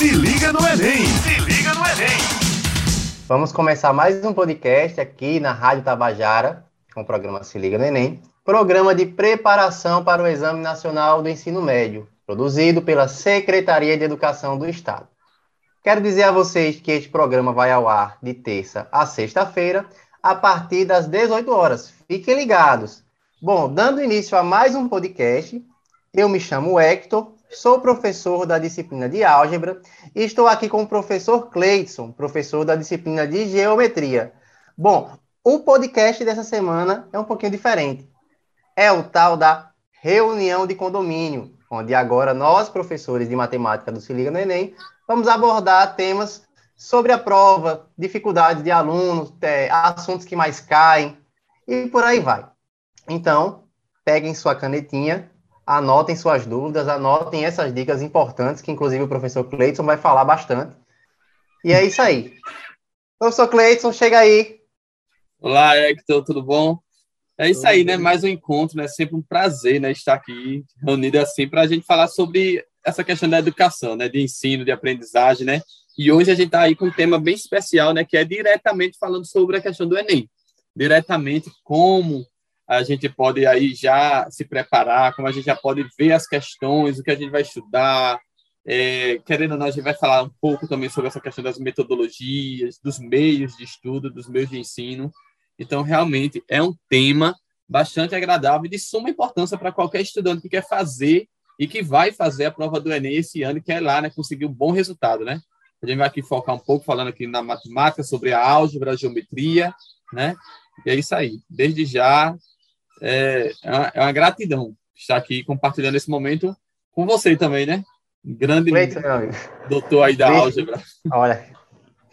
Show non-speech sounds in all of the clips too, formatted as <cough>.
Se liga no Enem! Se liga no Enem! Vamos começar mais um podcast aqui na Rádio Tabajara, com o programa Se Liga no Enem, programa de preparação para o Exame Nacional do Ensino Médio, produzido pela Secretaria de Educação do Estado. Quero dizer a vocês que este programa vai ao ar de terça a sexta-feira, a partir das 18 horas. Fiquem ligados. Bom, dando início a mais um podcast, eu me chamo Hector Sou professor da disciplina de álgebra e estou aqui com o professor Cleidson, professor da disciplina de geometria. Bom, o podcast dessa semana é um pouquinho diferente. É o tal da reunião de condomínio, onde agora nós, professores de matemática do Se Liga no Enem, vamos abordar temas sobre a prova, dificuldades de alunos, é, assuntos que mais caem e por aí vai. Então, peguem sua canetinha anotem suas dúvidas, anotem essas dicas importantes, que inclusive o professor Cleiton vai falar bastante. E é isso aí. Professor Cleiton, chega aí. Olá, Hector, tudo bom? É isso aí, né? Mais um encontro, né? Sempre um prazer, né? Estar aqui reunido assim para a gente falar sobre essa questão da educação, né? De ensino, de aprendizagem, né? E hoje a gente está aí com um tema bem especial, né? Que é diretamente falando sobre a questão do Enem. Diretamente como a gente pode aí já se preparar, como a gente já pode ver as questões, o que a gente vai estudar. É, querendo ou não, a gente vai falar um pouco também sobre essa questão das metodologias, dos meios de estudo, dos meios de ensino. Então, realmente, é um tema bastante agradável e de suma importância para qualquer estudante que quer fazer e que vai fazer a prova do Enem esse ano e quer lá, né, conseguir um bom resultado, né? A gente vai aqui focar um pouco falando aqui na matemática, sobre a álgebra, a geometria, né? E é isso aí. Desde já, é, é, uma, é uma gratidão estar aqui compartilhando esse momento com você também, né? Grande Feito, doutor aí da álgebra. Olha,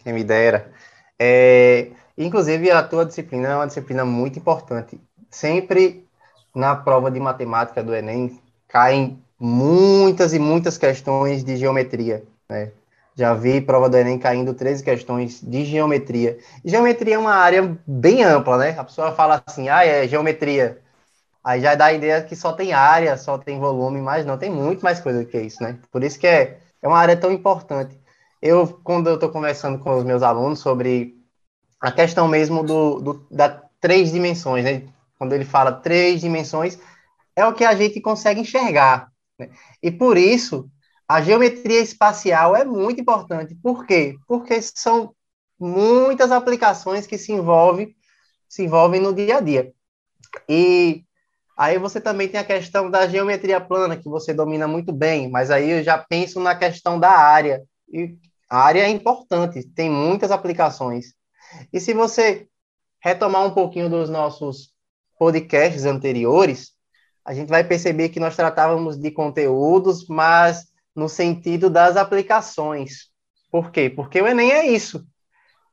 quem me dera. É, inclusive, a tua disciplina é uma disciplina muito importante. Sempre na prova de matemática do Enem caem muitas e muitas questões de geometria, né? Já vi prova do Enem caindo 13 questões de geometria. Geometria é uma área bem ampla, né? A pessoa fala assim, ah, é geometria. Aí já dá a ideia que só tem área, só tem volume, mas não, tem muito mais coisa que isso, né? Por isso que é, é uma área tão importante. Eu, quando eu estou conversando com os meus alunos sobre a questão mesmo do, do, da três dimensões, né? Quando ele fala três dimensões, é o que a gente consegue enxergar. Né? E por isso, a geometria espacial é muito importante. Por quê? Porque são muitas aplicações que se envolvem, se envolvem no dia a dia. E aí você também tem a questão da geometria plana, que você domina muito bem, mas aí eu já penso na questão da área. E a área é importante, tem muitas aplicações. E se você retomar um pouquinho dos nossos podcasts anteriores, a gente vai perceber que nós tratávamos de conteúdos, mas no sentido das aplicações. Por quê? Porque o Enem é isso.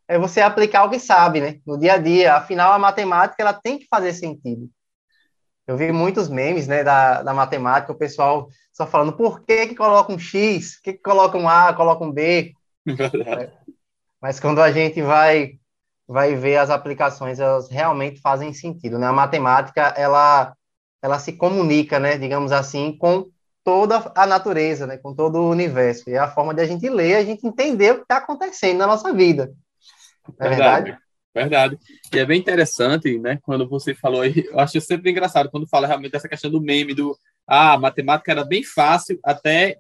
É você aplicar o que sabe, né? No dia a dia. Afinal, a matemática ela tem que fazer sentido. Eu vi muitos memes, né, da, da matemática, o pessoal só falando por que que coloca um X, por que que coloca um A, coloca um B. <laughs> Mas quando a gente vai vai ver as aplicações, elas realmente fazem sentido, né? A matemática, ela ela se comunica, né, digamos assim, com toda a natureza, né, com todo o universo. E é a forma de a gente ler, a gente entender o que está acontecendo na nossa vida. Não é verdade, verdade? Verdade. E é bem interessante, né, quando você falou aí, eu acho sempre engraçado quando fala realmente dessa questão do meme, do, ah, a matemática era bem fácil até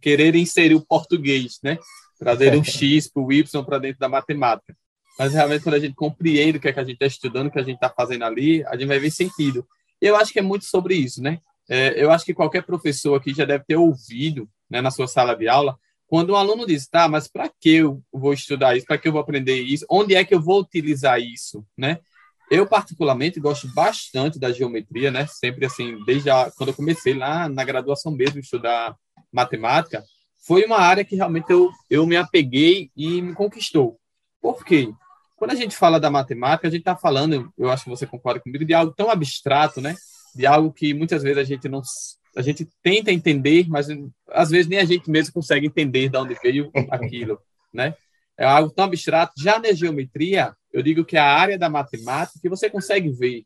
querer inserir o português, né, trazer um <laughs> X para o Y para dentro da matemática. Mas realmente quando a gente compreende o que, é que a gente está estudando, o que a gente está fazendo ali, a gente vai ver sentido. Eu acho que é muito sobre isso, né? É, eu acho que qualquer professor aqui já deve ter ouvido né, na sua sala de aula, quando um aluno diz, tá, mas para que eu vou estudar isso? Para que eu vou aprender isso? Onde é que eu vou utilizar isso? Né? Eu, particularmente, gosto bastante da geometria, né? Sempre assim, desde a, quando eu comecei lá na graduação mesmo, estudar matemática, foi uma área que realmente eu, eu me apeguei e me conquistou. Por quê? Quando a gente fala da matemática, a gente está falando, eu acho que você concorda comigo, de algo tão abstrato, né? De algo que muitas vezes a gente não a gente tenta entender, mas às vezes nem a gente mesmo consegue entender de onde veio aquilo, né? É algo tão abstrato. Já na geometria, eu digo que é a área da matemática que você consegue ver,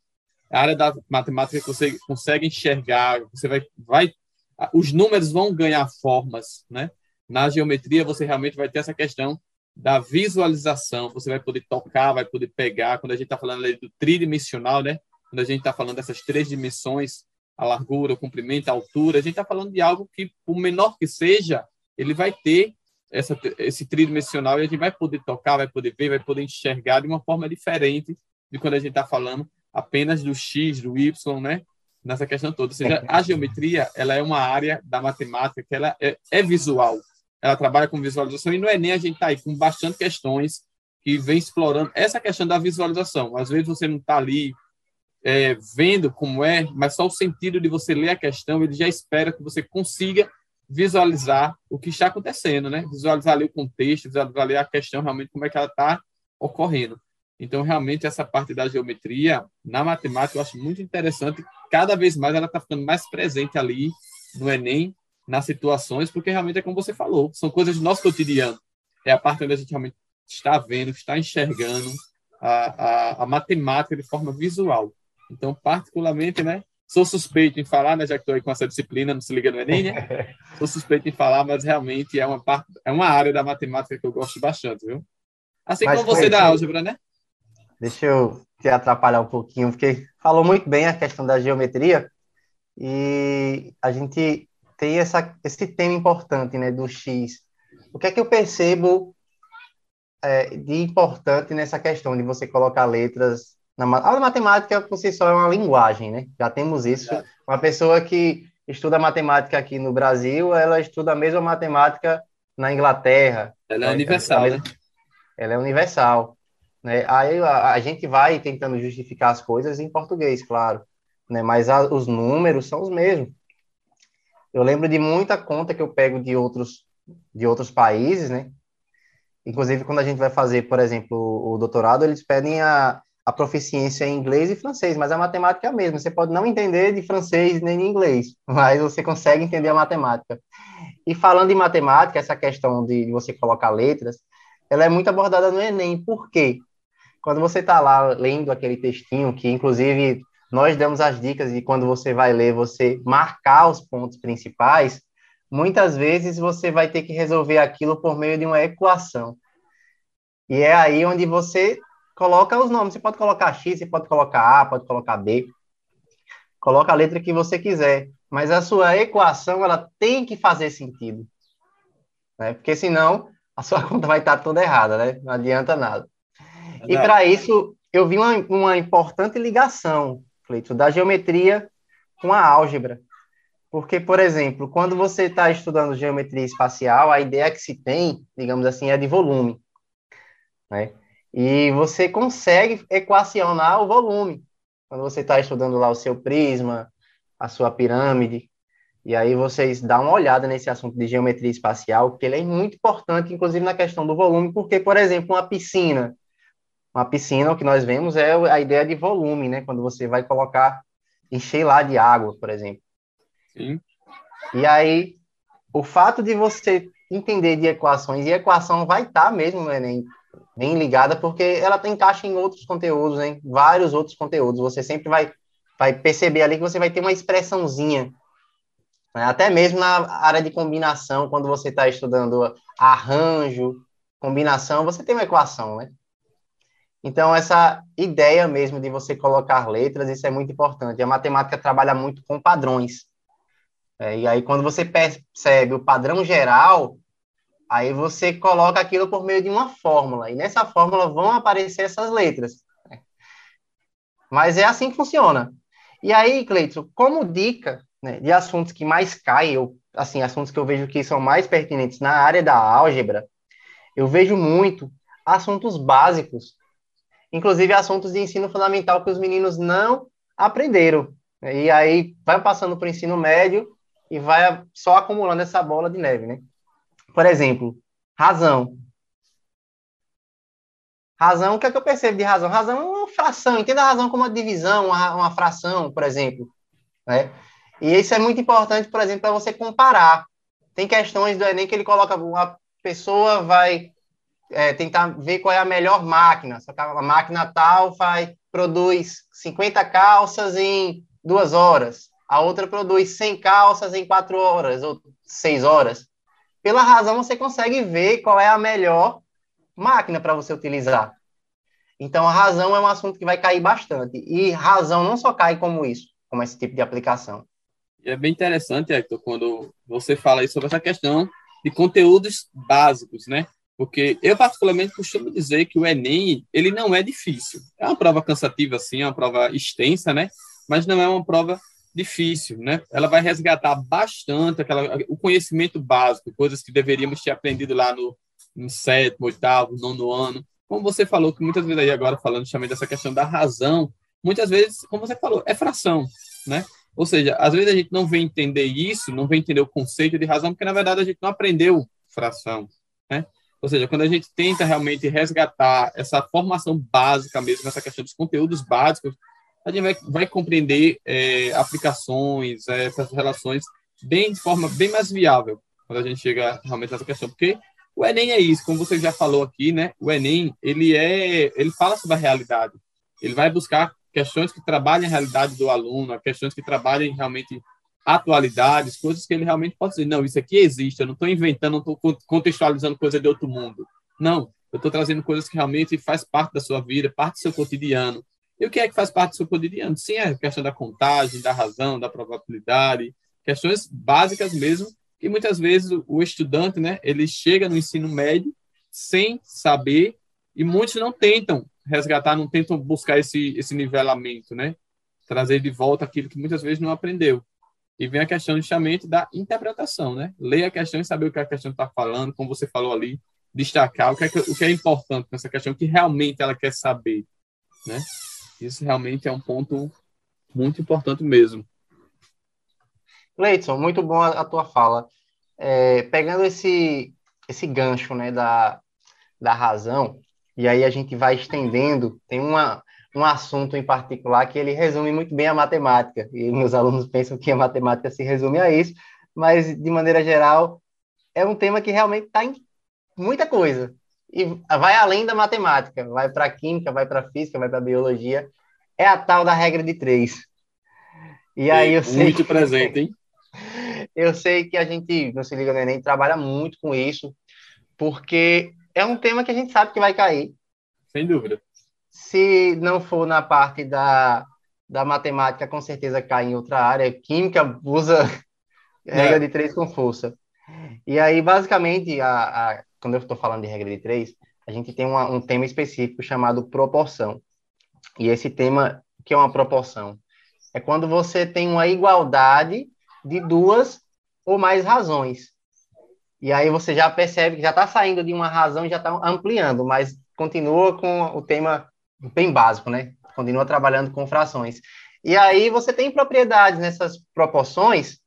a área da matemática que você consegue enxergar, você vai, vai os números vão ganhar formas, né? Na geometria, você realmente vai ter essa questão da visualização, você vai poder tocar, vai poder pegar. Quando a gente está falando do tridimensional, né? Quando a gente está falando dessas três dimensões, a largura, o comprimento, a altura, a gente está falando de algo que, por menor que seja, ele vai ter essa, esse tridimensional e a gente vai poder tocar, vai poder ver, vai poder enxergar de uma forma diferente de quando a gente está falando apenas do X, do Y, né? Nessa questão toda. Ou seja, a geometria, ela é uma área da matemática que ela é, é visual. Ela trabalha com visualização e não é nem a gente está aí com bastante questões que vem explorando essa questão da visualização. Às vezes você não está ali é, vendo como é, mas só o sentido de você ler a questão, ele já espera que você consiga visualizar o que está acontecendo, né? Visualizar ali o contexto, visualizar ali a questão realmente como é que ela está ocorrendo. Então, realmente, essa parte da geometria, na matemática, eu acho muito interessante. Cada vez mais ela está ficando mais presente ali no Enem, nas situações, porque realmente é como você falou, são coisas do nosso cotidiano. É a parte onde a gente realmente está vendo, está enxergando a, a, a matemática de forma visual. Então, particularmente, né, Sou suspeito em falar, né, já que estou aí com essa disciplina, não se liga no Enem, né? <laughs> Sou suspeito em falar, mas realmente é uma, parte, é uma área da matemática que eu gosto bastante, viu? Assim mas como você da álgebra, né? Deixa eu te atrapalhar um pouquinho, porque falou muito bem a questão da geometria e a gente tem essa, esse tema importante, né, do X. O que é que eu percebo é, de importante nessa questão de você colocar letras na, a matemática por si só é uma linguagem, né? Já temos isso. É. Uma pessoa que estuda matemática aqui no Brasil, ela estuda a mesma matemática na Inglaterra. Ela é universal, ela, né? Ela é universal. Né? Aí a, a, gente vai tentando justificar as coisas em português, claro. Né? Mas a, os números são os mesmos. Eu lembro de muita conta que eu pego de outros, de outros países, né? Inclusive, quando a gente vai fazer, por exemplo, o doutorado, eles pedem a, a proficiência em inglês e francês, mas a matemática é a mesma. Você pode não entender de francês nem de inglês, <laughs> mas você consegue entender a matemática. E falando em matemática, essa questão de você colocar letras, ela é muito abordada no Enem. Por quê? Quando você está lá lendo aquele textinho, que inclusive nós damos as dicas de quando você vai ler, você marcar os pontos principais, muitas vezes você vai ter que resolver aquilo por meio de uma equação. E é aí onde você coloca os nomes. Você pode colocar X, você pode colocar A, pode colocar B. Coloca a letra que você quiser. Mas a sua equação, ela tem que fazer sentido. Né? Porque senão, a sua <laughs> conta vai estar toda errada, né? Não adianta nada. E para isso, eu vi uma, uma importante ligação, Cleito, da geometria com a álgebra. Porque, por exemplo, quando você está estudando geometria espacial, a ideia que se tem, digamos assim, é de volume. Né? E você consegue equacionar o volume. Quando você está estudando lá o seu prisma, a sua pirâmide, e aí vocês dão uma olhada nesse assunto de geometria espacial, que ele é muito importante, inclusive na questão do volume, porque, por exemplo, uma piscina, uma piscina, o que nós vemos é a ideia de volume, né? Quando você vai colocar, encher lá de água, por exemplo. Sim. E aí, o fato de você entender de equações, e equação vai estar tá mesmo no Enem, bem ligada, porque ela encaixa em outros conteúdos, em vários outros conteúdos. Você sempre vai, vai perceber ali que você vai ter uma expressãozinha. Né? Até mesmo na área de combinação, quando você está estudando arranjo, combinação, você tem uma equação, né? Então, essa ideia mesmo de você colocar letras, isso é muito importante. A matemática trabalha muito com padrões. É, e aí, quando você percebe o padrão geral, Aí você coloca aquilo por meio de uma fórmula, e nessa fórmula vão aparecer essas letras. Mas é assim que funciona. E aí, Cleiton, como dica né, de assuntos que mais caem, ou assim, assuntos que eu vejo que são mais pertinentes na área da álgebra, eu vejo muito assuntos básicos, inclusive assuntos de ensino fundamental que os meninos não aprenderam. E aí vai passando para o ensino médio e vai só acumulando essa bola de neve, né? Por exemplo, razão. Razão, o que é que eu percebo de razão? Razão é uma fração, entenda a razão como uma divisão, uma, uma fração, por exemplo. Né? E isso é muito importante, por exemplo, para você comparar. Tem questões do Enem que ele coloca, uma pessoa vai é, tentar ver qual é a melhor máquina. A máquina tal faz, produz 50 calças em duas horas. A outra produz 100 calças em quatro horas ou seis horas. Pela razão você consegue ver qual é a melhor máquina para você utilizar. Então, a razão é um assunto que vai cair bastante. E razão não só cai como isso, como esse tipo de aplicação. É bem interessante, Hector, quando você fala sobre essa questão de conteúdos básicos, né? Porque eu, particularmente, costumo dizer que o Enem, ele não é difícil. É uma prova cansativa, sim, é uma prova extensa, né? Mas não é uma prova difícil, né? Ela vai resgatar bastante aquela, o conhecimento básico, coisas que deveríamos ter aprendido lá no, no sétimo, oitavo, nono ano. Como você falou, que muitas vezes aí agora falando justamente dessa questão da razão, muitas vezes, como você falou, é fração, né? Ou seja, às vezes a gente não vem entender isso, não vem entender o conceito de razão, porque na verdade a gente não aprendeu fração, né? Ou seja, quando a gente tenta realmente resgatar essa formação básica mesmo, essa questão dos conteúdos básicos, a gente vai, vai compreender é, aplicações, é, essas relações bem de forma bem mais viável quando a gente chega realmente nessa questão, porque o Enem é isso, como você já falou aqui, né? O Enem ele é, ele fala sobre a realidade. Ele vai buscar questões que trabalhem a realidade do aluno, questões que trabalhem realmente atualidades, coisas que ele realmente pode dizer, não, isso aqui existe, eu não estou inventando, não estou contextualizando coisa de outro mundo. Não, eu estou trazendo coisas que realmente faz parte da sua vida, parte do seu cotidiano. E o que é que faz parte do seu cotidiano? Sim, é a questão da contagem, da razão, da probabilidade, questões básicas mesmo, que muitas vezes o estudante, né, ele chega no ensino médio sem saber e muitos não tentam resgatar, não tentam buscar esse, esse nivelamento, né? Trazer de volta aquilo que muitas vezes não aprendeu. E vem a questão justamente da interpretação, né? Ler a questão e saber o que a questão está falando, como você falou ali, destacar o que, é, o que é importante nessa questão, que realmente ela quer saber, né? Isso realmente é um ponto muito importante mesmo. Leidson, muito bom a, a tua fala. É, pegando esse, esse gancho né, da, da razão, e aí a gente vai estendendo, tem uma, um assunto em particular que ele resume muito bem a matemática, e meus alunos pensam que a matemática se resume a isso, mas, de maneira geral, é um tema que realmente está em muita coisa, e vai além da matemática, vai para a química, vai para a física, vai para a biologia, é a tal da regra de três. E aí eu sei muito que... presente, hein? <laughs> Eu sei que a gente, no Se Liga no Enem, trabalha muito com isso, porque é um tema que a gente sabe que vai cair. Sem dúvida se não for na parte da, da matemática, com certeza cai em outra área. Química usa <laughs> regra é. de três com força. E aí, basicamente, a, a quando eu estou falando de regra de três, a gente tem uma, um tema específico chamado proporção. E esse tema, que é uma proporção? É quando você tem uma igualdade de duas ou mais razões. E aí você já percebe que já está saindo de uma razão e já está ampliando, mas continua com o tema bem básico, né? Continua trabalhando com frações. E aí você tem propriedades nessas proporções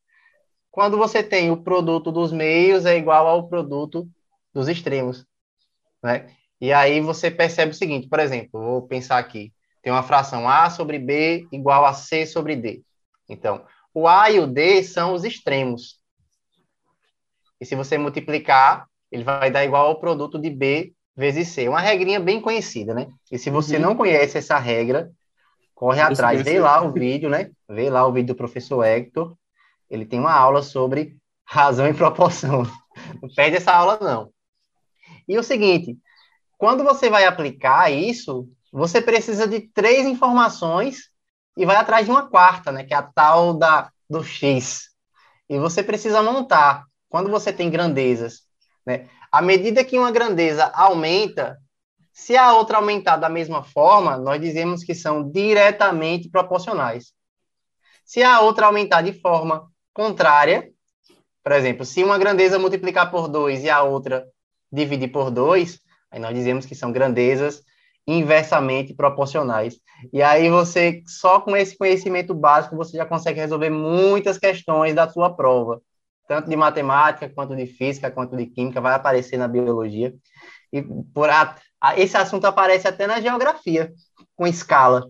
quando você tem o produto dos meios é igual ao produto dos extremos, né? E aí você percebe o seguinte, por exemplo, vou pensar aqui, tem uma fração A sobre B igual a C sobre D. Então, o A e o D são os extremos. E se você multiplicar, ele vai dar igual ao produto de B vezes C. Uma regrinha bem conhecida, né? E se você uhum. não conhece essa regra, corre atrás, vê lá o vídeo, né? Vê lá o vídeo do professor Hector. Ele tem uma aula sobre razão e proporção. <laughs> Não perde essa aula, não. E o seguinte, quando você vai aplicar isso, você precisa de três informações e vai atrás de uma quarta, né? Que é a tal da, do X. E você precisa montar. Quando você tem grandezas, né? À medida que uma grandeza aumenta, se a outra aumentar da mesma forma, nós dizemos que são diretamente proporcionais. Se a outra aumentar de forma contrária, por exemplo, se uma grandeza multiplicar por 2 e a outra dividir por 2, aí nós dizemos que são grandezas inversamente proporcionais. E aí você, só com esse conhecimento básico, você já consegue resolver muitas questões da sua prova tanto de matemática, quanto de física, quanto de química, vai aparecer na biologia. E por a, a, esse assunto aparece até na geografia, com escala.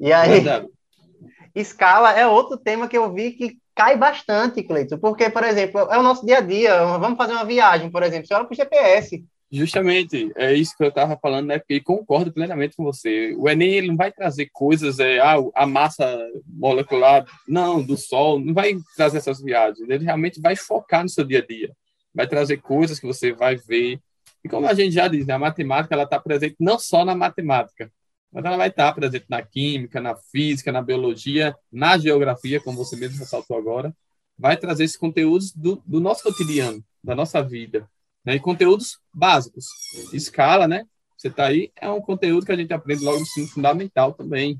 E aí, Verdade. <laughs> escala é outro tema que eu vi que cai bastante, Cleiton, porque, por exemplo, é o nosso dia a dia. Vamos fazer uma viagem, por exemplo, você olha para o GPS. Justamente, é isso que eu estava falando, né? E concordo plenamente com você. O Enem ele não vai trazer coisas, é, ah, a massa molecular, não, do Sol, não vai trazer essas viagens. Ele realmente vai focar no seu dia a dia. vai trazer coisas que você vai ver. E como a gente já diz, né, a matemática ela está presente não só na matemática, mas ela vai estar tá presente na química, na física, na biologia, na geografia, como você mesmo ressaltou agora. Vai trazer esses conteúdos do, do nosso cotidiano, da nossa vida. Né? E conteúdos básicos. Escala, né? Você está aí, é um conteúdo que a gente aprende logo no ensino fundamental também.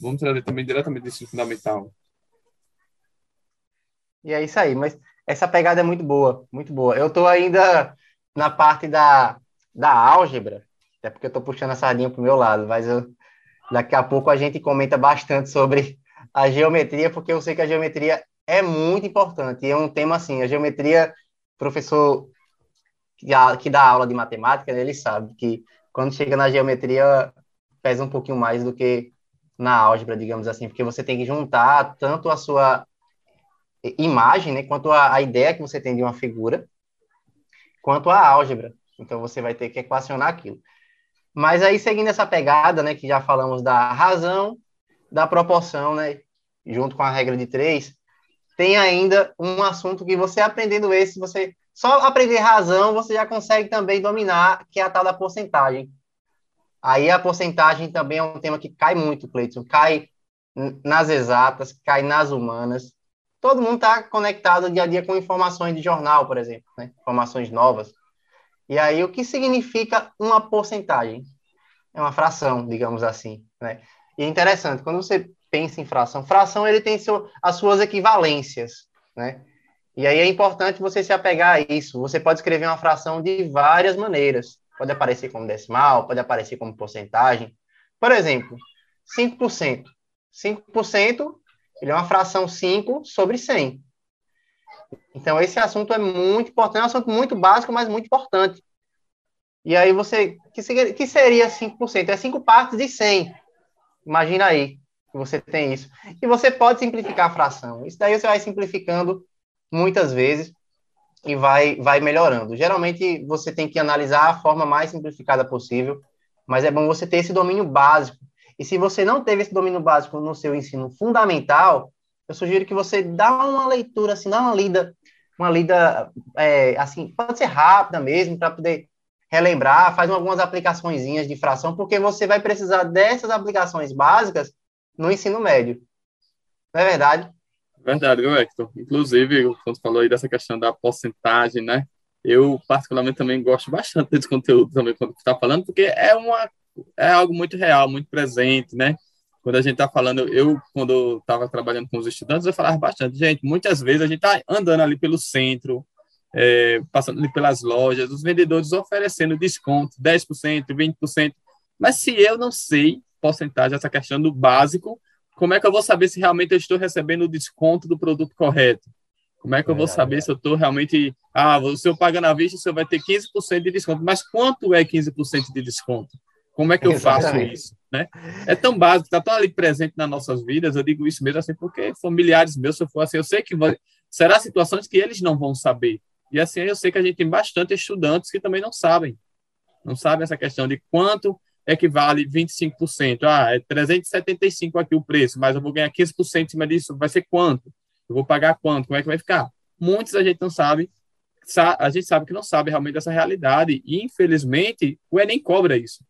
Vamos trazer também diretamente do ensino fundamental. E é isso aí, mas essa pegada é muito boa, muito boa. Eu estou ainda na parte da, da álgebra, até porque eu estou puxando a sardinha para o meu lado, mas eu, daqui a pouco a gente comenta bastante sobre a geometria, porque eu sei que a geometria é muito importante, e é um tema assim, a geometria, professor que dá aula de matemática, ele sabe que quando chega na geometria pesa um pouquinho mais do que na álgebra, digamos assim, porque você tem que juntar tanto a sua imagem, né, quanto a, a ideia que você tem de uma figura, quanto a álgebra. Então você vai ter que equacionar aquilo. Mas aí seguindo essa pegada, né, que já falamos da razão, da proporção, né, junto com a regra de três, tem ainda um assunto que você aprendendo esse, você só aprender razão, você já consegue também dominar, que é a tal da porcentagem. Aí a porcentagem também é um tema que cai muito, Cleiton. Cai nas exatas, cai nas humanas. Todo mundo está conectado dia a dia com informações de jornal, por exemplo, né? informações novas. E aí, o que significa uma porcentagem? É uma fração, digamos assim. Né? E é interessante, quando você pensa em fração, fração ele tem seu, as suas equivalências. Né? E aí é importante você se apegar a isso. Você pode escrever uma fração de várias maneiras. Pode aparecer como decimal, pode aparecer como porcentagem. Por exemplo, 5%. 5% ele é uma fração 5 sobre 100. Então, esse assunto é muito importante, é um assunto muito básico, mas muito importante. E aí você, que que seria 5%? É 5 partes de 100. Imagina aí que você tem isso. E você pode simplificar a fração. Isso daí você vai simplificando muitas vezes e vai, vai melhorando. Geralmente você tem que analisar a forma mais simplificada possível, mas é bom você ter esse domínio básico. E se você não teve esse domínio básico no seu ensino fundamental, eu sugiro que você dá uma leitura, assim, dá uma lida, uma lida, é, assim, pode ser rápida mesmo, para poder relembrar, faz algumas aplicações de fração, porque você vai precisar dessas aplicações básicas no ensino médio. Não é verdade? Verdade, viu, Hector? Inclusive, quando falou aí dessa questão da porcentagem, né? Eu, particularmente, também gosto bastante desse conteúdo também, quando está falando, porque é, uma, é algo muito real, muito presente, né? Quando a gente está falando, eu, quando estava trabalhando com os estudantes, eu falava bastante, gente, muitas vezes a gente está andando ali pelo centro, é, passando ali pelas lojas, os vendedores oferecendo desconto, 10%, 20%, mas se eu não sei porcentagem, essa questão do básico, como é que eu vou saber se realmente eu estou recebendo o desconto do produto correto? Como é que eu vou saber se eu estou realmente. Ah, se eu pagar na vista, você vai ter 15% de desconto. Mas quanto é 15% de desconto? Como é que eu faço isso? Né? É tão básico, está tão ali presente nas nossas vidas. Eu digo isso mesmo assim, porque familiares meus, se eu for assim, eu sei que vai, será situações que eles não vão saber. E assim, eu sei que a gente tem bastante estudantes que também não sabem. Não sabem essa questão de quanto equivale 25%. Ah, é 375 aqui o preço, mas eu vou ganhar 15% em cima disso, vai ser quanto? Eu vou pagar quanto? Como é que vai ficar? Muitos a gente não sabe, a gente sabe que não sabe realmente dessa realidade, e infelizmente o Enem cobra isso.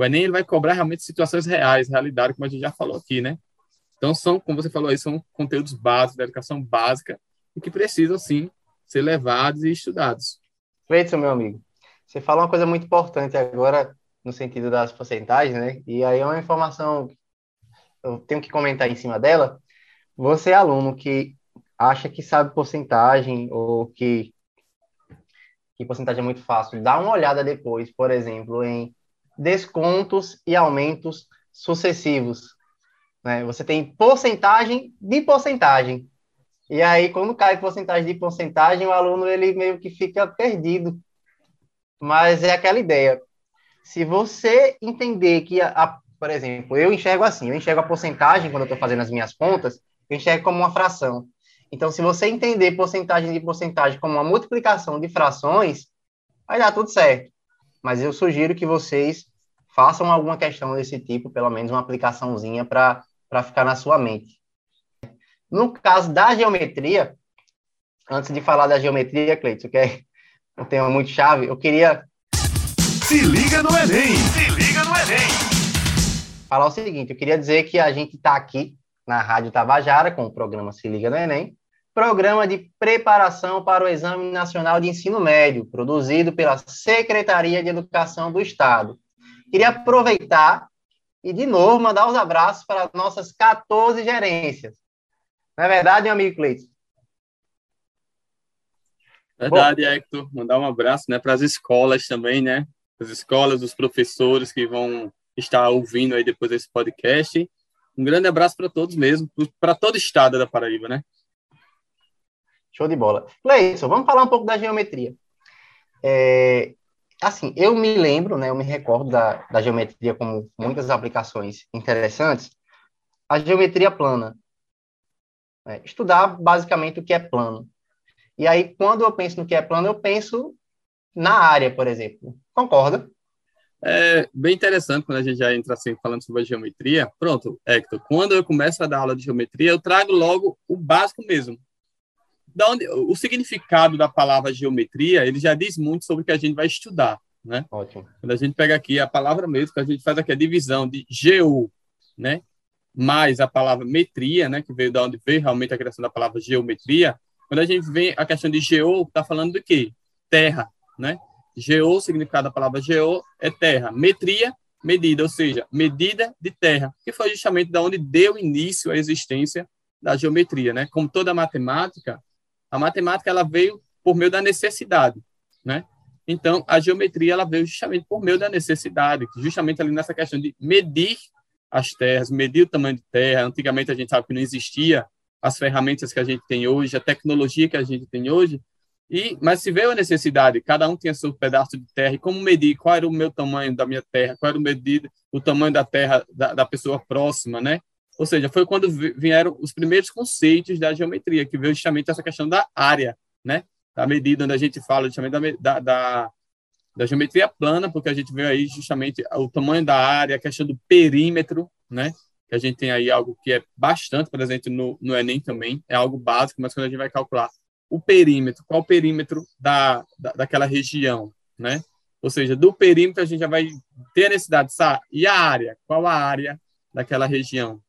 O Enem ele vai cobrar realmente situações reais, realidade, como a gente já falou aqui, né? Então, são, como você falou aí, são conteúdos básicos, da educação básica, e que precisam, sim, ser levados e estudados. Feito, meu amigo. Você falou uma coisa muito importante agora, no sentido das porcentagens, né? E aí é uma informação eu tenho que comentar em cima dela. Você, aluno que acha que sabe porcentagem ou que, que porcentagem é muito fácil, dá uma olhada depois, por exemplo, em descontos e aumentos sucessivos. Né? Você tem porcentagem de porcentagem. E aí, quando cai porcentagem de porcentagem, o aluno ele meio que fica perdido. Mas é aquela ideia se você entender que, a, a, por exemplo, eu enxergo assim, eu enxergo a porcentagem quando eu estou fazendo as minhas contas, eu enxergo como uma fração. Então, se você entender porcentagem de porcentagem como uma multiplicação de frações, vai dar tudo certo. Mas eu sugiro que vocês façam alguma questão desse tipo, pelo menos uma aplicaçãozinha para ficar na sua mente. No caso da geometria, antes de falar da geometria, Cleiton, que é um tema muito chave, eu queria. Se liga no Enem! Se liga no Enem! Falar o seguinte: eu queria dizer que a gente está aqui na Rádio Tabajara com o programa Se Liga no Enem, programa de preparação para o Exame Nacional de Ensino Médio, produzido pela Secretaria de Educação do Estado. Queria aproveitar e, de novo, mandar os abraços para nossas 14 gerências. Não é verdade, meu amigo Cleiton? Verdade, Bom, Hector. Mandar um abraço né, para as escolas também, né? As escolas, os professores que vão estar ouvindo aí depois desse podcast. Um grande abraço para todos mesmo, para todo o estado da Paraíba, né? Show de bola. Cleison, vamos falar um pouco da geometria. É, assim, eu me lembro, né, eu me recordo da, da geometria como muitas aplicações interessantes. A geometria plana. É, estudar basicamente o que é plano. E aí, quando eu penso no que é plano, eu penso na área, por exemplo. Concorda? É bem interessante quando a gente já entra assim falando sobre a geometria. Pronto, Hector, quando eu começo a dar aula de geometria, eu trago logo o básico mesmo, onde, o significado da palavra geometria, ele já diz muito sobre o que a gente vai estudar, né? Ótimo. Quando a gente pega aqui a palavra mesmo, que a gente faz aqui a divisão de geo, né? Mais a palavra metria, né? Que veio da onde veio realmente a criação da palavra geometria. Quando a gente vê a questão de geo, está falando do quê? Terra, né? Geo, o significado da palavra geo é terra. Metria, medida, ou seja, medida de terra, que foi justamente da onde deu início à existência da geometria, né? Como toda matemática, a matemática ela veio por meio da necessidade, né? Então, a geometria ela veio justamente por meio da necessidade, justamente ali nessa questão de medir as terras, medir o tamanho de terra. Antigamente a gente sabe que não existia as ferramentas que a gente tem hoje, a tecnologia que a gente tem hoje, e mas se veio a necessidade, cada um tinha seu pedaço de terra, e como medir qual era o meu tamanho da minha terra, qual era o medido, o tamanho da terra da, da pessoa próxima, né? Ou seja, foi quando vieram os primeiros conceitos da geometria, que veio justamente essa questão da área, né? Da medida onde a gente fala justamente da, da, da geometria plana, porque a gente vê aí justamente o tamanho da área, a questão do perímetro, né? Que a gente tem aí algo que é bastante presente no, no Enem também, é algo básico, mas quando a gente vai calcular o perímetro, qual o perímetro da, da, daquela região, né? Ou seja, do perímetro a gente já vai ter a necessidade de saber, e a área, qual a área daquela região,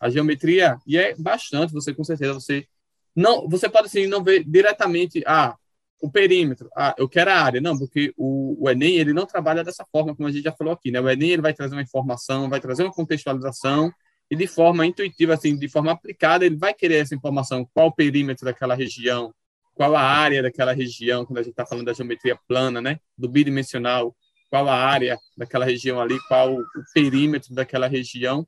a geometria, e é bastante, você com certeza, você não, você pode assim não ver diretamente ah, o perímetro, ah, eu quero a área, não, porque o, o Enem ele não trabalha dessa forma como a gente já falou aqui, né? O Enem ele vai trazer uma informação, vai trazer uma contextualização e de forma intuitiva, assim, de forma aplicada, ele vai querer essa informação, qual o perímetro daquela região, qual a área daquela região, quando a gente está falando da geometria plana, né? Do bidimensional, qual a área daquela região ali, qual o perímetro daquela região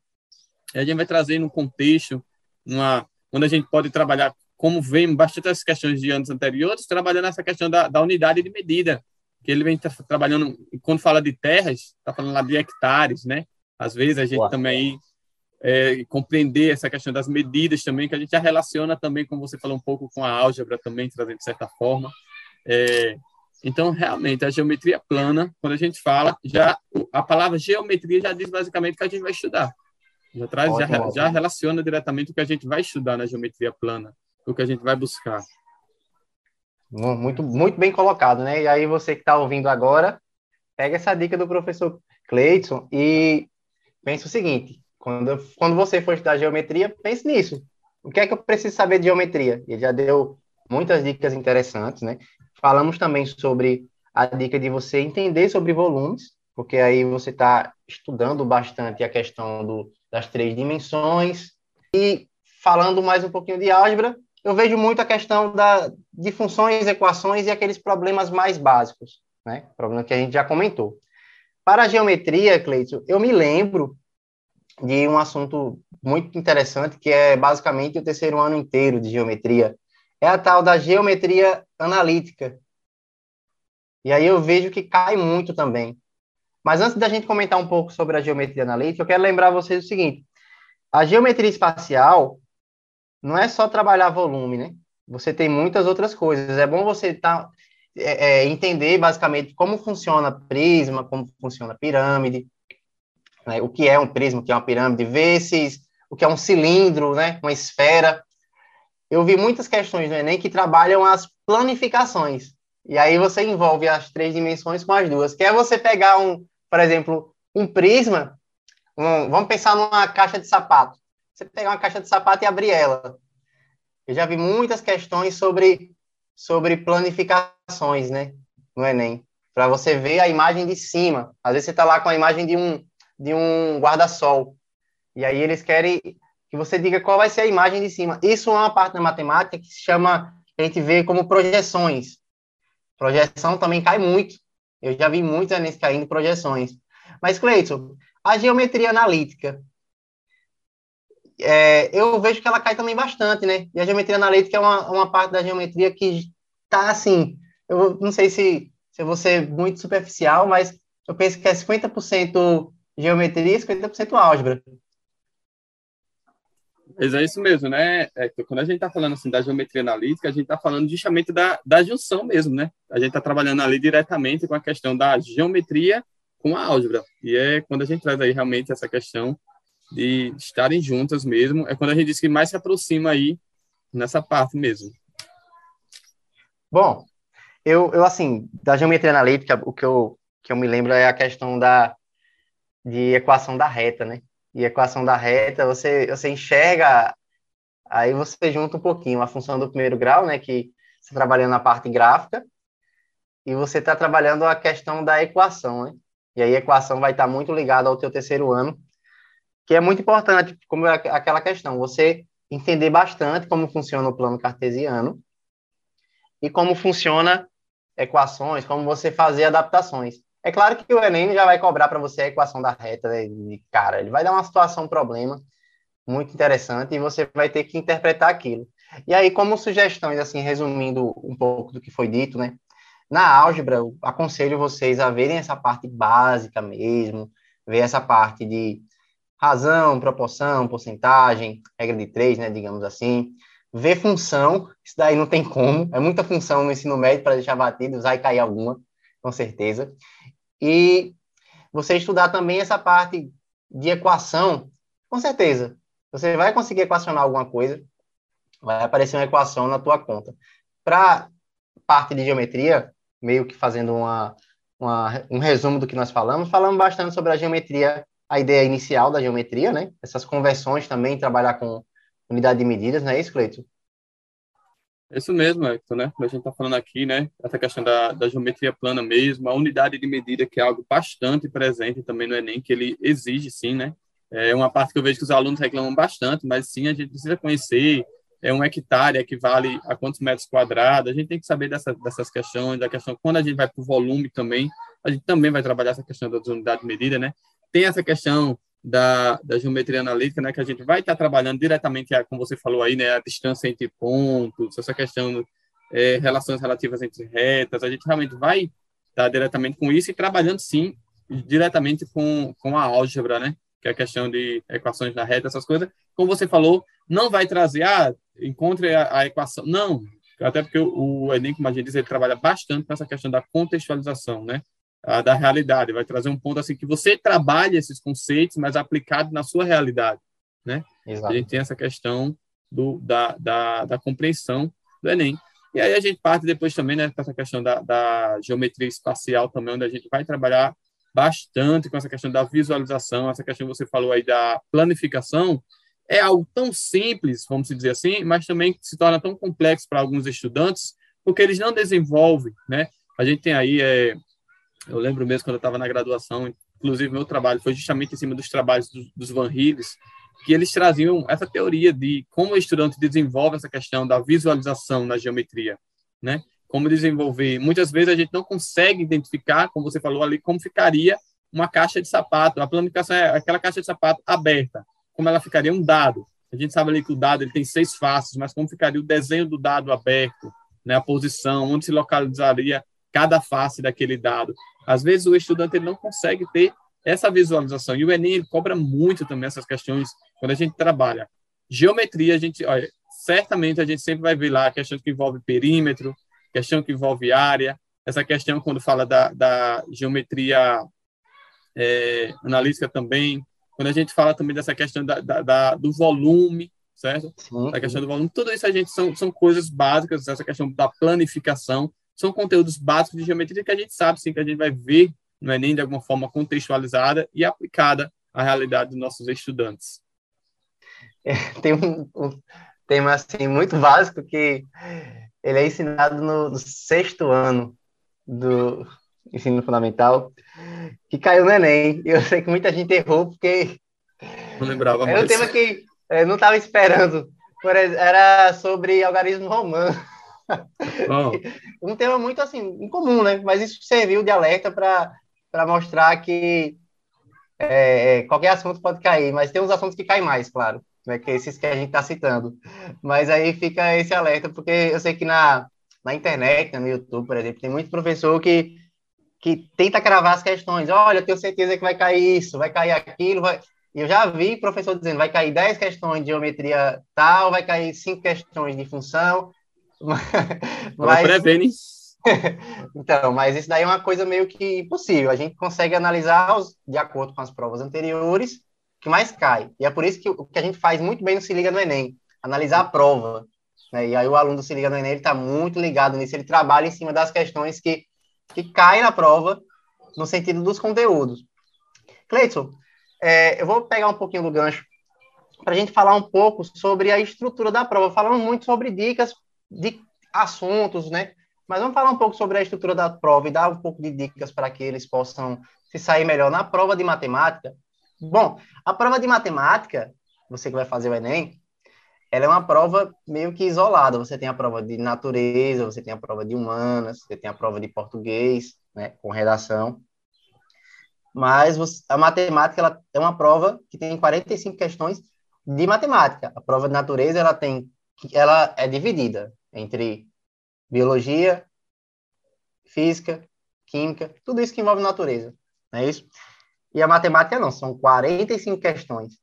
a gente vai trazer no contexto, uma, onde a gente pode trabalhar, como vem bastante as questões de anos anteriores, trabalhando essa questão da, da unidade de medida, que ele vem trabalhando, quando fala de terras, está falando lá de hectares, né? Às vezes a gente também é, compreender essa questão das medidas também, que a gente já relaciona também, como você falou um pouco, com a álgebra também, trazendo de certa forma. É, então, realmente, a geometria plana, quando a gente fala, já a palavra geometria já diz basicamente que a gente vai estudar. Já traz, já, já relaciona diretamente o que a gente vai estudar na geometria plana, o que a gente vai buscar. Muito, muito bem colocado, né? E aí você que está ouvindo agora, pega essa dica do professor Cleiton e pensa o seguinte: quando, quando você for estudar geometria, pense nisso. O que é que eu preciso saber de geometria? Ele já deu muitas dicas interessantes, né? Falamos também sobre a dica de você entender sobre volumes, porque aí você está estudando bastante a questão do, das três dimensões. E falando mais um pouquinho de álgebra, eu vejo muito a questão da, de funções, equações e aqueles problemas mais básicos, né? Problema que a gente já comentou. Para a geometria, Cleiton, eu me lembro de um assunto muito interessante, que é basicamente o terceiro ano inteiro de geometria. É a tal da geometria analítica. E aí eu vejo que cai muito também. Mas antes da gente comentar um pouco sobre a geometria analítica, eu quero lembrar vocês o seguinte: a geometria espacial não é só trabalhar volume, né? Você tem muitas outras coisas. É bom você tá, é, é, entender basicamente como funciona prisma, como funciona pirâmide, né? o que é um prisma, o que é uma pirâmide, ver o que é um cilindro, né? uma esfera. Eu vi muitas questões no Enem que trabalham as planificações. E aí você envolve as três dimensões com as duas. Que é você pegar um, por exemplo, um prisma, um, vamos pensar numa caixa de sapato. Você pegar uma caixa de sapato e abrir ela. Eu já vi muitas questões sobre, sobre planificações, né, no Enem, para você ver a imagem de cima. Às vezes você está lá com a imagem de um, de um guarda-sol. E aí eles querem que você diga qual vai ser a imagem de cima. Isso é uma parte da matemática que se chama, a gente vê como projeções. Projeção também cai muito. Eu já vi muitos anéis caindo projeções. Mas, Cleiton, a geometria analítica, é, eu vejo que ela cai também bastante, né? E a geometria analítica é uma, uma parte da geometria que está assim. Eu não sei se, se eu vou ser muito superficial, mas eu penso que é 50% geometria e 50% álgebra. Mas é isso mesmo, né? É, quando a gente está falando assim da geometria analítica, a gente está falando justamente da, da junção mesmo, né? A gente está trabalhando ali diretamente com a questão da geometria com a álgebra. E é quando a gente traz aí realmente essa questão de estarem juntas mesmo, é quando a gente diz que mais se aproxima aí nessa parte mesmo. Bom, eu, eu assim, da geometria analítica, o que eu, que eu me lembro é a questão da de equação da reta, né? E equação da reta, você, você enxerga, aí você junta um pouquinho a função do primeiro grau, né? Que você tá trabalhando na parte gráfica, e você está trabalhando a questão da equação, né? E aí a equação vai estar muito ligada ao teu terceiro ano, que é muito importante, como é aquela questão, você entender bastante como funciona o plano cartesiano e como funciona equações, como você fazer adaptações. É claro que o Enem já vai cobrar para você a equação da reta né, cara, ele vai dar uma situação, um problema muito interessante e você vai ter que interpretar aquilo. E aí, como sugestões, assim, resumindo um pouco do que foi dito, né? Na álgebra, eu aconselho vocês a verem essa parte básica mesmo, ver essa parte de razão, proporção, porcentagem, regra de três, né, digamos assim. Ver função, isso daí não tem como, é muita função no ensino médio para deixar batido, vai cair alguma, com certeza. E você estudar também essa parte de equação, com certeza, você vai conseguir equacionar alguma coisa, vai aparecer uma equação na tua conta. Para parte de geometria, meio que fazendo uma, uma, um resumo do que nós falamos, falamos bastante sobre a geometria a ideia inicial da geometria, né? Essas conversões também, trabalhar com unidade de medidas, não é isso, Cleito? Isso mesmo, Hector, né? Como a gente está falando aqui, né? Essa questão da, da geometria plana mesmo, a unidade de medida, que é algo bastante presente também no Enem, que ele exige, sim, né? É uma parte que eu vejo que os alunos reclamam bastante, mas sim, a gente precisa conhecer. É um hectare equivale a quantos metros quadrados. A gente tem que saber dessa, dessas questões, da questão quando a gente vai para o volume também, a gente também vai trabalhar essa questão das unidades de medida, né? tem essa questão da, da geometria analítica, né, que a gente vai estar trabalhando diretamente, como você falou aí, né, a distância entre pontos, essa questão é, relações relativas entre retas, a gente realmente vai estar diretamente com isso e trabalhando, sim, diretamente com, com a álgebra, né, que é a questão de equações na reta, essas coisas. Como você falou, não vai trazer, ah, encontre a, a equação. Não, até porque o, o Enem, como a gente diz, ele trabalha bastante com essa questão da contextualização, né? Da realidade, vai trazer um ponto assim que você trabalha esses conceitos, mas aplicado na sua realidade, né? Exato. A gente tem essa questão do, da, da, da compreensão do Enem. E aí a gente parte depois também, né, com essa questão da, da geometria espacial também, onde a gente vai trabalhar bastante com essa questão da visualização, essa questão que você falou aí da planificação, é algo tão simples, vamos dizer assim, mas também se torna tão complexo para alguns estudantes, porque eles não desenvolvem, né? A gente tem aí é, eu lembro mesmo quando eu estava na graduação, inclusive meu trabalho foi justamente em cima dos trabalhos dos, dos Van Rives, que eles traziam essa teoria de como o estudante desenvolve essa questão da visualização na geometria, né? Como desenvolver. Muitas vezes a gente não consegue identificar, como você falou ali, como ficaria uma caixa de sapato. A planificação é aquela caixa de sapato aberta, como ela ficaria um dado. A gente sabe ali que o dado ele tem seis faces, mas como ficaria o desenho do dado aberto, né? A posição, onde se localizaria cada face daquele dado. Às vezes o estudante ele não consegue ter essa visualização. E o Enem ele cobra muito também essas questões quando a gente trabalha. Geometria, a gente, olha, certamente a gente sempre vai ver lá a questão que envolve perímetro, questão que envolve área, essa questão quando fala da, da geometria é, analítica também, quando a gente fala também dessa questão da, da, da do volume, certo? Sim. Da questão do volume, tudo isso a gente são, são coisas básicas, essa questão da planificação, são conteúdos básicos de geometria que a gente sabe, sim, que a gente vai ver no Enem de alguma forma contextualizada e aplicada à realidade dos nossos estudantes. É, tem um, um, tema assim muito básico que ele é ensinado no, no sexto ano do ensino fundamental, que caiu no Enem. Eu sei que muita gente errou porque não lembrava mais. Era um tema que eu não estava esperando. Era sobre algarismo romano. <laughs> Um tema muito assim, incomum, né? Mas isso serviu de alerta para mostrar que é, é, qualquer assunto pode cair, mas tem uns assuntos que caem mais, claro, né? Que é esses que a gente está citando. Mas aí fica esse alerta, porque eu sei que na, na internet, no YouTube, por exemplo, tem muito professor que, que tenta cravar as questões. Olha, eu tenho certeza que vai cair isso, vai cair aquilo, vai... Eu já vi professor dizendo, vai cair 10 questões de geometria tal, vai cair 5 questões de função, mas... Prevene. <laughs> então, mas isso daí é uma coisa meio que impossível. A gente consegue analisar os, de acordo com as provas anteriores que mais cai. E é por isso que o que a gente faz muito bem no Se Liga no Enem, analisar a prova. Né? E aí o aluno do Se Liga no Enem, ele está muito ligado nisso, ele trabalha em cima das questões que, que caem na prova, no sentido dos conteúdos. Cleiton, é, eu vou pegar um pouquinho do gancho para a gente falar um pouco sobre a estrutura da prova. Falamos muito sobre dicas de assuntos, né? Mas vamos falar um pouco sobre a estrutura da prova e dar um pouco de dicas para que eles possam se sair melhor na prova de matemática. Bom, a prova de matemática, você que vai fazer o Enem, ela é uma prova meio que isolada. Você tem a prova de natureza, você tem a prova de humanas, você tem a prova de português, né, com redação. Mas a matemática ela é uma prova que tem 45 questões de matemática. A prova de natureza ela tem ela é dividida entre biologia, física, química, tudo isso que envolve natureza, não é isso? E a matemática não, são 45 questões.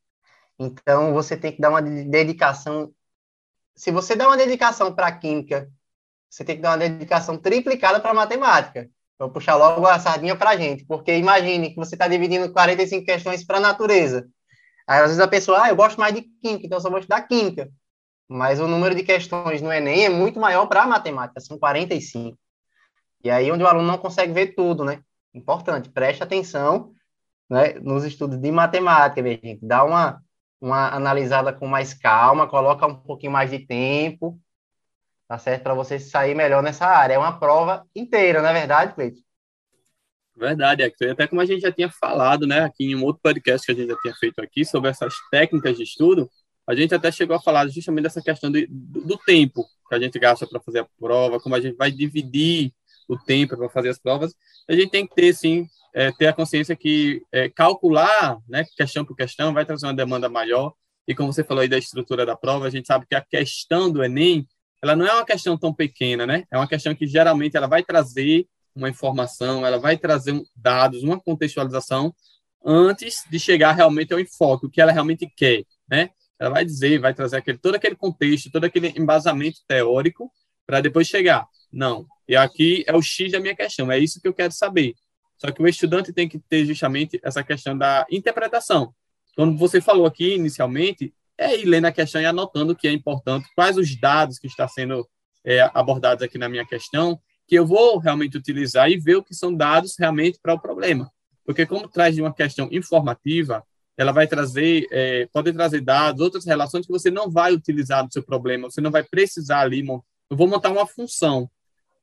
Então, você tem que dar uma dedicação. Se você dá uma dedicação para a química, você tem que dar uma dedicação triplicada para matemática. Vou puxar logo a sardinha para a gente, porque imagine que você está dividindo 45 questões para a natureza. Aí, às vezes, a pessoa, ah, eu gosto mais de química, então eu só vou estudar química mas o número de questões no Enem é muito maior para matemática, são 45. E aí onde o aluno não consegue ver tudo, né? Importante, preste atenção né, nos estudos de matemática, minha gente. Dá uma, uma analisada com mais calma, coloca um pouquinho mais de tempo, tá certo? Para você sair melhor nessa área. É uma prova inteira, não é verdade, Cleiton? Verdade, Hector. Até como a gente já tinha falado, né, aqui em um outro podcast que a gente já tinha feito aqui sobre essas técnicas de estudo, a gente até chegou a falar justamente dessa questão do, do, tempo que a gente gasta para fazer a prova, como a gente vai dividir o tempo para fazer as provas. A gente tem que ter, sim, é, ter a consciência que é, calcular, né, questão por questão, vai trazer uma demanda maior. E como você falou aí da estrutura da prova, a gente sabe que a questão do Enem, ela não é uma questão tão pequena, né? É uma questão que geralmente ela vai trazer uma informação, ela vai trazer dados, uma contextualização antes de chegar realmente ao enfoque, o que ela realmente quer, né? Ela vai dizer, vai trazer aquele, todo aquele contexto, todo aquele embasamento teórico para depois chegar. Não. E aqui é o X da minha questão, é isso que eu quero saber. Só que o estudante tem que ter justamente essa questão da interpretação. Quando você falou aqui inicialmente, é ir lendo a questão e anotando o que é importante, quais os dados que estão sendo é, abordados aqui na minha questão, que eu vou realmente utilizar e ver o que são dados realmente para o problema. Porque como traz de uma questão informativa, ela vai trazer, é, pode trazer dados, outras relações que você não vai utilizar no seu problema, você não vai precisar ali, eu vou montar uma função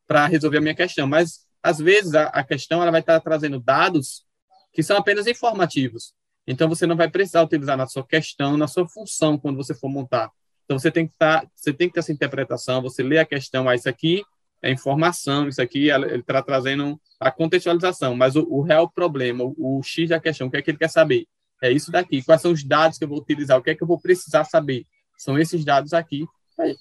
para resolver a minha questão, mas às vezes a, a, questão ela vai estar trazendo dados que são apenas informativos, então você não vai precisar utilizar na sua questão, na sua função quando você for montar. Então você tem que estar, tá, você tem que ter essa interpretação, você lê a questão, ah, isso aqui é informação, isso aqui ele está trazendo a contextualização, mas o, o real problema, o, o X da questão, o que é que ele quer saber? É isso daqui. Quais são os dados que eu vou utilizar? O que é que eu vou precisar saber? São esses dados aqui para a gente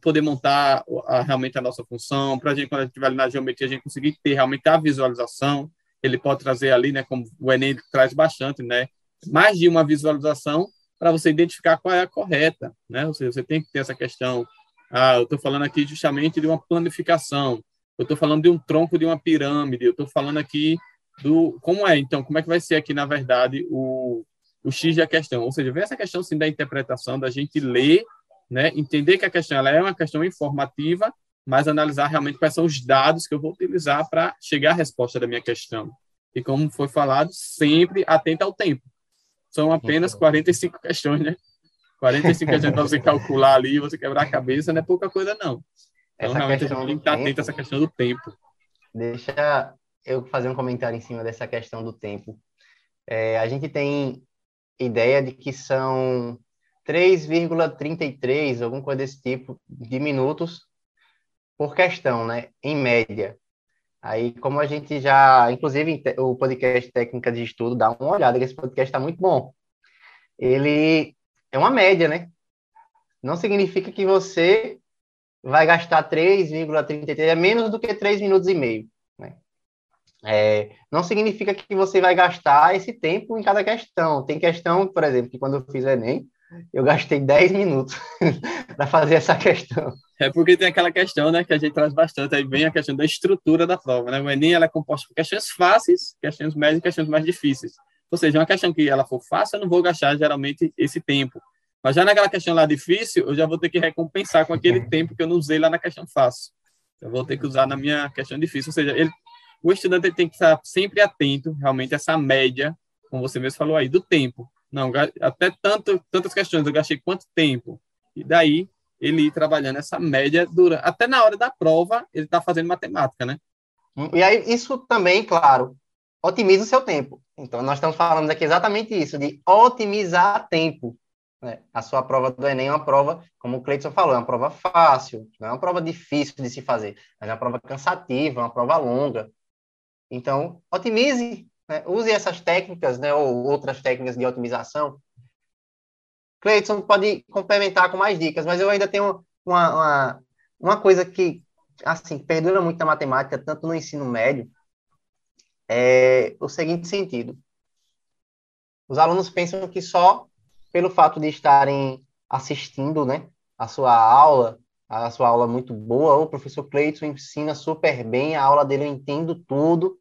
poder montar a, realmente a nossa função, para a gente, quando a gente estiver na geometria, a gente conseguir ter realmente a visualização. Ele pode trazer ali, né, como o Enem traz bastante, né, mais de uma visualização para você identificar qual é a correta, né? Ou seja, você tem que ter essa questão. Ah, eu estou falando aqui justamente de uma planificação. Eu estou falando de um tronco de uma pirâmide. Eu estou falando aqui do como é, então, como é que vai ser aqui, na verdade, o, o X da questão. Ou seja, vem essa questão sim da interpretação, da gente ler, né, entender que a questão ela é uma questão informativa, mas analisar realmente quais são os dados que eu vou utilizar para chegar à resposta da minha questão. E como foi falado, sempre atento ao tempo. São apenas 45 questões, né? 45 questões para você calcular ali, você quebrar a cabeça, não é pouca coisa, não. Então, essa realmente, a gente tem que estar atento a essa questão do tempo. Deixa eu fazer um comentário em cima dessa questão do tempo. É, a gente tem ideia de que são 3,33, alguma coisa desse tipo, de minutos por questão, né? Em média. Aí, como a gente já, inclusive o podcast Técnica de Estudo, dá uma olhada, que esse podcast está muito bom. Ele é uma média, né? Não significa que você vai gastar 3,33, é menos do que 3 minutos e meio. É, não significa que você vai gastar esse tempo em cada questão. Tem questão, por exemplo, que quando eu fiz o Enem, eu gastei 10 minutos <laughs> para fazer essa questão. É porque tem aquela questão, né, que a gente traz bastante, aí vem a questão da estrutura da prova, né? O Enem ela é composto por questões fáceis, questões médias e questões mais difíceis. Ou seja, uma questão que ela for fácil, eu não vou gastar geralmente esse tempo. Mas já naquela questão lá difícil, eu já vou ter que recompensar com aquele tempo que eu não usei lá na questão fácil. Eu vou ter que usar na minha questão difícil. Ou seja, ele, o estudante tem que estar sempre atento, realmente, a essa média, como você mesmo falou aí, do tempo. Não, até tanto, tantas questões, eu gastei quanto tempo? E daí ele ir trabalhando essa média durante, até na hora da prova, ele está fazendo matemática, né? E aí, isso também, claro, otimiza o seu tempo. Então, nós estamos falando aqui exatamente isso, de otimizar tempo. Né? A sua prova do Enem é uma prova, como o Cleiton falou, é uma prova fácil, não é uma prova difícil de se fazer, mas é uma prova cansativa, uma prova longa. Então, otimize, né? use essas técnicas, né, ou outras técnicas de otimização. Cleiton pode complementar com mais dicas, mas eu ainda tenho uma, uma, uma coisa que, assim, perdura muito na matemática, tanto no ensino médio, é o seguinte sentido. Os alunos pensam que só pelo fato de estarem assistindo, né, a sua aula, a sua aula muito boa, o professor Cleiton ensina super bem, a aula dele eu entendo tudo,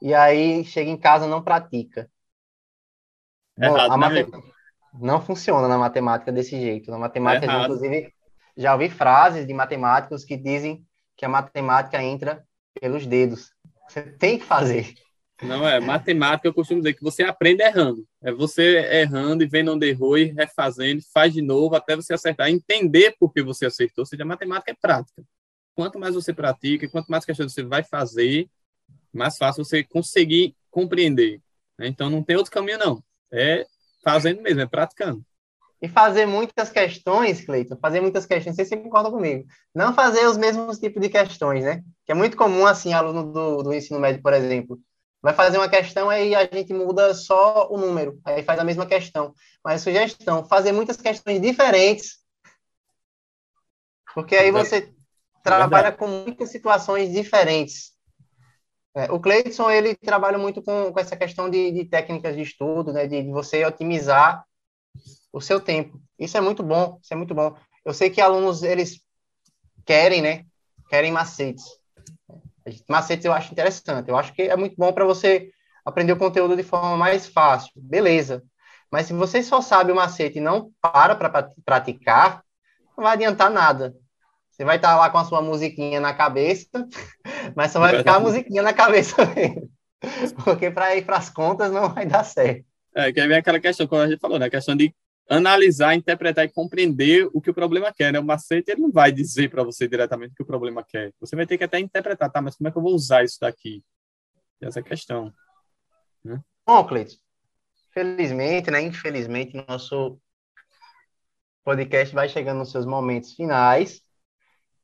e aí chega em casa não pratica. É Bom, errado, né, Não funciona na matemática desse jeito. Na matemática, é inclusive, já ouvi frases de matemáticos que dizem que a matemática entra pelos dedos. Você tem que fazer. Não é, matemática eu costumo dizer que você aprende errando. É você errando e vendo onde errou e refazendo, faz de novo até você acertar, entender por que você acertou. Ou seja, matemática é prática. Quanto mais você pratica, quanto mais questões você vai fazer, mais fácil você conseguir compreender. Né? Então não tem outro caminho não. É fazendo mesmo, é praticando. E fazer muitas questões, Cleiton, fazer muitas questões, você concorda comigo. Não fazer os mesmos tipos de questões, né? Que é muito comum, assim, aluno do, do ensino médio, por exemplo, vai fazer uma questão aí a gente muda só o número, aí faz a mesma questão. Mas sugestão, fazer muitas questões diferentes, porque aí você é trabalha com muitas situações diferentes. É, o Cleidson, ele trabalha muito com, com essa questão de, de técnicas de estudo, né, de, de você otimizar o seu tempo. Isso é muito bom, isso é muito bom. Eu sei que alunos, eles querem, né, querem macetes. Macetes eu acho interessante. Eu acho que é muito bom para você aprender o conteúdo de forma mais fácil. Beleza. Mas se você só sabe o macete e não para para praticar, não vai adiantar nada. Você vai estar lá com a sua musiquinha na cabeça, <laughs> mas só vai ficar a musiquinha na cabeça <laughs> mesmo. Porque para ir para as contas não vai dar certo. É, que vem aquela questão, como a gente falou, né? A questão de analisar, interpretar e compreender o que o problema quer, né? O macete, ele não vai dizer para você diretamente o que o problema quer. Você vai ter que até interpretar, tá? Mas como é que eu vou usar isso daqui? Essa é questão. Né? Bom, Cleiton, felizmente, né? Infelizmente, nosso podcast vai chegando nos seus momentos finais.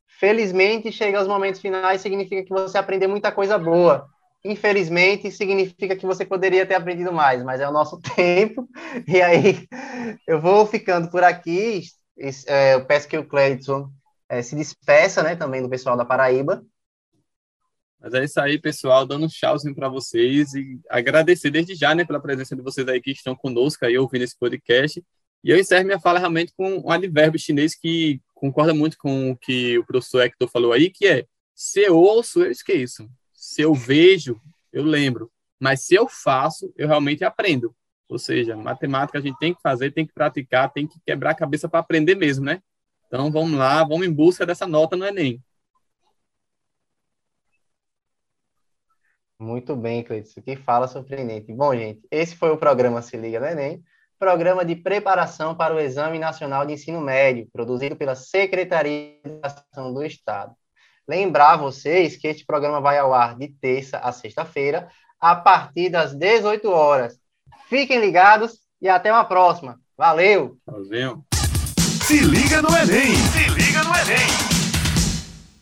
Felizmente, chega aos momentos finais significa que você aprendeu muita coisa boa infelizmente, significa que você poderia ter aprendido mais, mas é o nosso <laughs> tempo. E aí, eu vou ficando por aqui. É, eu peço que o Cleiton é, se despeça, né, também do pessoal da Paraíba. Mas é isso aí, pessoal, dando um tchauzinho para vocês e agradecer desde já, né, pela presença de vocês aí que estão conosco aí ouvindo esse podcast. E eu encerro minha fala realmente com um advérbio chinês que concorda muito com o que o professor Hector falou aí, que é se eu ouço, eu esqueço se eu vejo, eu lembro. Mas se eu faço, eu realmente aprendo. Ou seja, matemática a gente tem que fazer, tem que praticar, tem que quebrar a cabeça para aprender mesmo, né? Então vamos lá, vamos em busca dessa nota no Enem. Muito bem, Cleiton. Que fala é surpreendente. Bom, gente, esse foi o programa Se Liga no Enem, programa de preparação para o Exame Nacional de Ensino Médio, produzido pela Secretaria de Educação do Estado. Lembrar vocês que este programa vai ao ar de terça a sexta-feira, a partir das 18 horas. Fiquem ligados e até uma próxima. Valeu! Valeu! Se liga no Enem! Se liga no Enem!